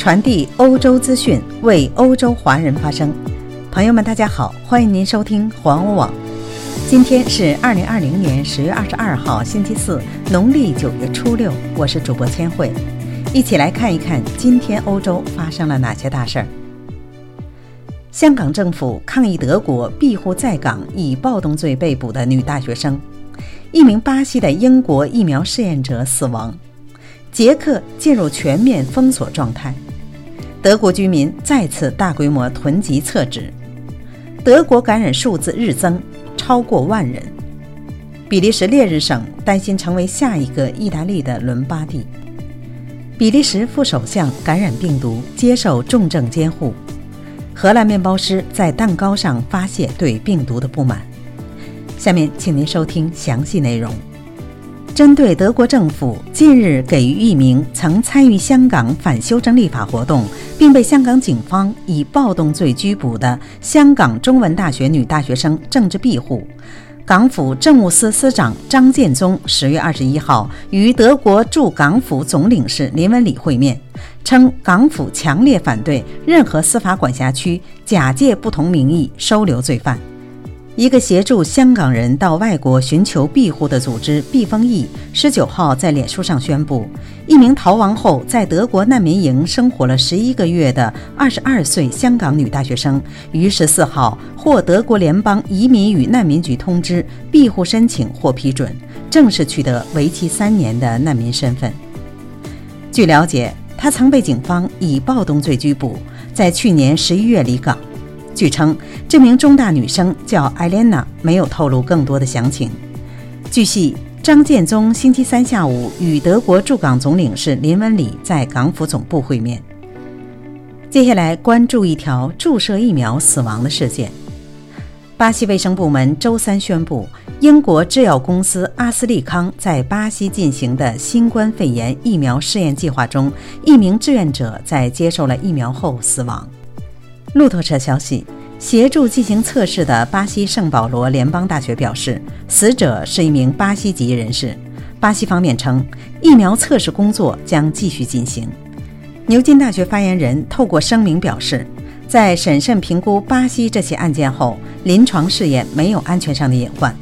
传递欧洲资讯，为欧洲华人发声。朋友们，大家好，欢迎您收听环欧网。今天是二零二零年十月二十二号，星期四，农历九月初六。我是主播千惠，一起来看一看今天欧洲发生了哪些大事儿。香港政府抗议德国庇护在港以暴动罪被捕的女大学生，一名巴西的英国疫苗试验者死亡，捷克进入全面封锁状态。德国居民再次大规模囤积厕纸，德国感染数字日增，超过万人。比利时列日省担心成为下一个意大利的伦巴第。比利时副首相感染病毒，接受重症监护。荷兰面包师在蛋糕上发泄对病毒的不满。下面，请您收听详细内容。针对德国政府近日给予一名曾参与香港反修正立法活动，并被香港警方以暴动罪拘捕的香港中文大学女大学生政治庇护，港府政务司司长张建宗十月二十一号与德国驻港府总领事林文礼会面，称港府强烈反对任何司法管辖区假借不同名义收留罪犯。一个协助香港人到外国寻求庇护的组织“避风翼”十九号在脸书上宣布，一名逃亡后在德国难民营生活了十一个月的二十二岁香港女大学生，于十四号获德国联邦移民与难民局通知，庇护申请获批准，正式取得为期三年的难民身份。据了解，她曾被警方以暴动罪拘捕，在去年十一月离港。据称，这名中大女生叫艾莲娜，没有透露更多的详情。据悉，张建宗星期三下午与德国驻港总领事林文礼在港府总部会面。接下来关注一条注射疫苗死亡的事件：巴西卫生部门周三宣布，英国制药公司阿斯利康在巴西进行的新冠肺炎疫苗试验计划中，一名志愿者在接受了疫苗后死亡。路透社消息，协助进行测试的巴西圣保罗联邦大学表示，死者是一名巴西籍人士。巴西方面称，疫苗测试工作将继续进行。牛津大学发言人透过声明表示，在审慎评估巴西这起案件后，临床试验没有安全上的隐患。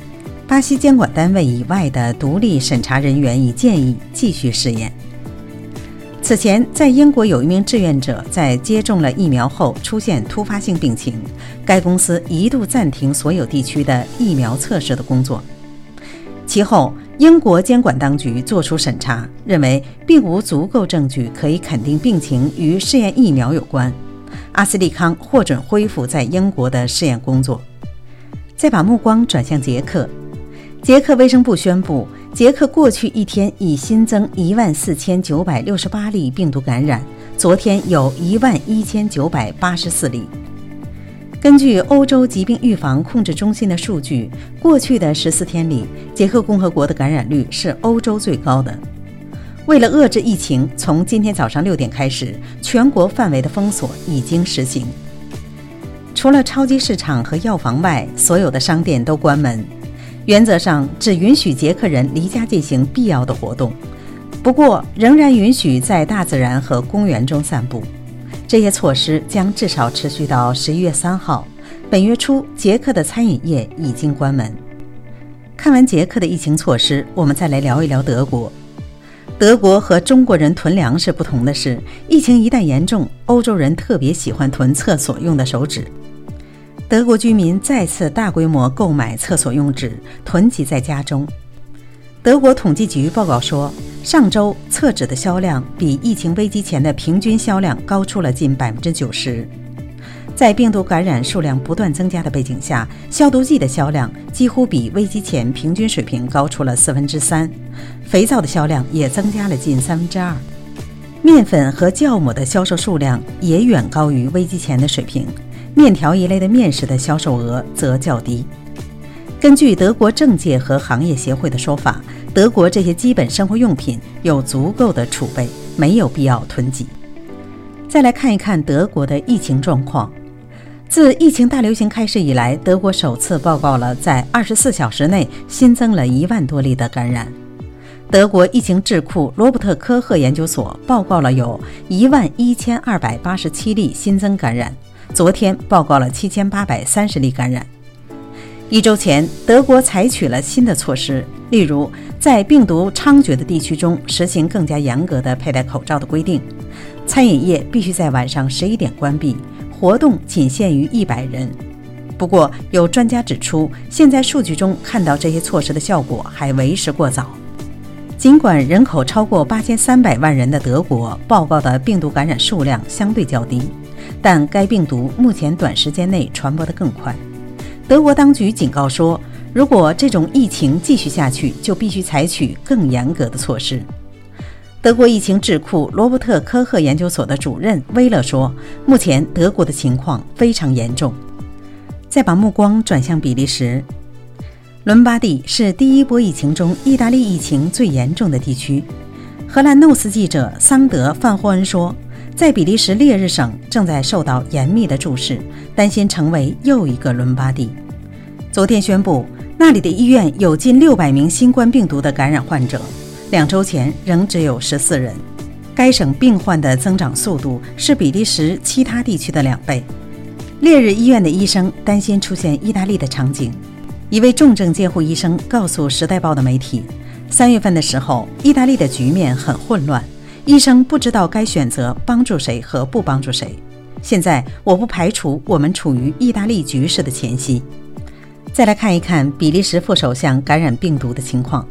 巴西监管单位以外的独立审查人员已建议继续试验。此前，在英国有一名志愿者在接种了疫苗后出现突发性病情，该公司一度暂停所有地区的疫苗测试的工作。其后，英国监管当局作出审查，认为并无足够证据可以肯定病情与试验疫苗有关。阿斯利康获准恢复在英国的试验工作。再把目光转向捷克，捷克卫生部宣布。捷克过去一天已新增一万四千九百六十八例病毒感染，昨天有一万一千九百八十四例。根据欧洲疾病预防控制中心的数据，过去的十四天里，捷克共和国的感染率是欧洲最高的。为了遏制疫情，从今天早上六点开始，全国范围的封锁已经实行。除了超级市场和药房外，所有的商店都关门。原则上只允许捷克人离家进行必要的活动，不过仍然允许在大自然和公园中散步。这些措施将至少持续到十一月三号。本月初，捷克的餐饮业已经关门。看完捷克的疫情措施，我们再来聊一聊德国。德国和中国人囤粮食不同的是，疫情一旦严重，欧洲人特别喜欢囤厕所用的手纸。德国居民再次大规模购买厕所用纸，囤积在家中。德国统计局报告说，上周厕纸的销量比疫情危机前的平均销量高出了近百分之九十。在病毒感染数量不断增加的背景下，消毒剂的销量几乎比危机前平均水平高出了四分之三，肥皂的销量也增加了近三分之二，面粉和酵母的销售数量也远高于危机前的水平。面条一类的面食的销售额则较低。根据德国政界和行业协会的说法，德国这些基本生活用品有足够的储备，没有必要囤积。再来看一看德国的疫情状况。自疫情大流行开始以来，德国首次报告了在24小时内新增了一万多例的感染。德国疫情智库罗伯特·科赫研究所报告了有一万一千二百八十七例新增感染，昨天报告了七千八百三十例感染。一周前，德国采取了新的措施，例如在病毒猖獗的地区中实行更加严格的佩戴口罩的规定，餐饮业必须在晚上十一点关闭，活动仅限于一百人。不过，有专家指出，现在数据中看到这些措施的效果还为时过早。尽管人口超过八千三百万人的德国报告的病毒感染数量相对较低，但该病毒目前短时间内传播得更快。德国当局警告说，如果这种疫情继续下去，就必须采取更严格的措施。德国疫情智库罗伯特·科赫研究所的主任威勒说：“目前德国的情况非常严重。”再把目光转向比利时。伦巴第是第一波疫情中意大利疫情最严重的地区。荷兰诺斯记者桑德·范霍恩说，在比利时列日省正在受到严密的注视，担心成为又一个伦巴第。昨天宣布，那里的医院有近六百名新冠病毒的感染患者，两周前仍只有十四人。该省病患的增长速度是比利时其他地区的两倍。烈日医院的医生担心出现意大利的场景。一位重症监护医生告诉《时代报》的媒体：“三月份的时候，意大利的局面很混乱，医生不知道该选择帮助谁和不帮助谁。现在，我不排除我们处于意大利局势的前夕。”再来看一看比利时副首相感染病毒的情况。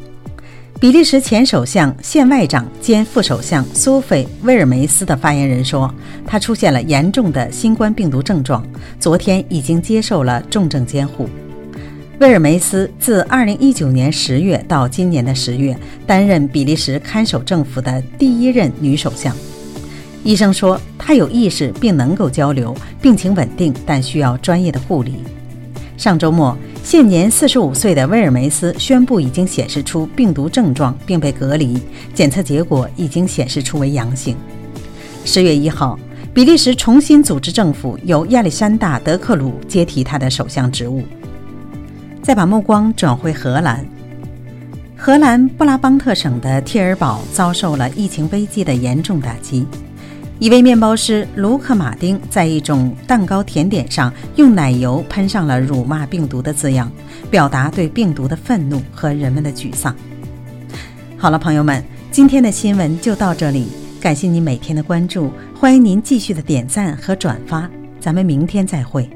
比利时前首相、现外长兼副首相苏菲·威尔梅斯的发言人说，他出现了严重的新冠病毒症状，昨天已经接受了重症监护。威尔梅斯自2019年10月到今年的10月，担任比利时看守政府的第一任女首相。医生说，她有意识并能够交流，病情稳定，但需要专业的护理。上周末，现年45岁的威尔梅斯宣布已经显示出病毒症状，并被隔离，检测结果已经显示出为阳性。10月1号，比利时重新组织政府，由亚历山大·德克鲁接替他的首相职务。再把目光转回荷兰，荷兰布拉邦特省的贴尔堡遭受了疫情危机的严重打击。一位面包师卢克·马丁在一种蛋糕甜点上用奶油喷上了“辱骂病毒”的字样，表达对病毒的愤怒和人们的沮丧。好了，朋友们，今天的新闻就到这里，感谢您每天的关注，欢迎您继续的点赞和转发，咱们明天再会。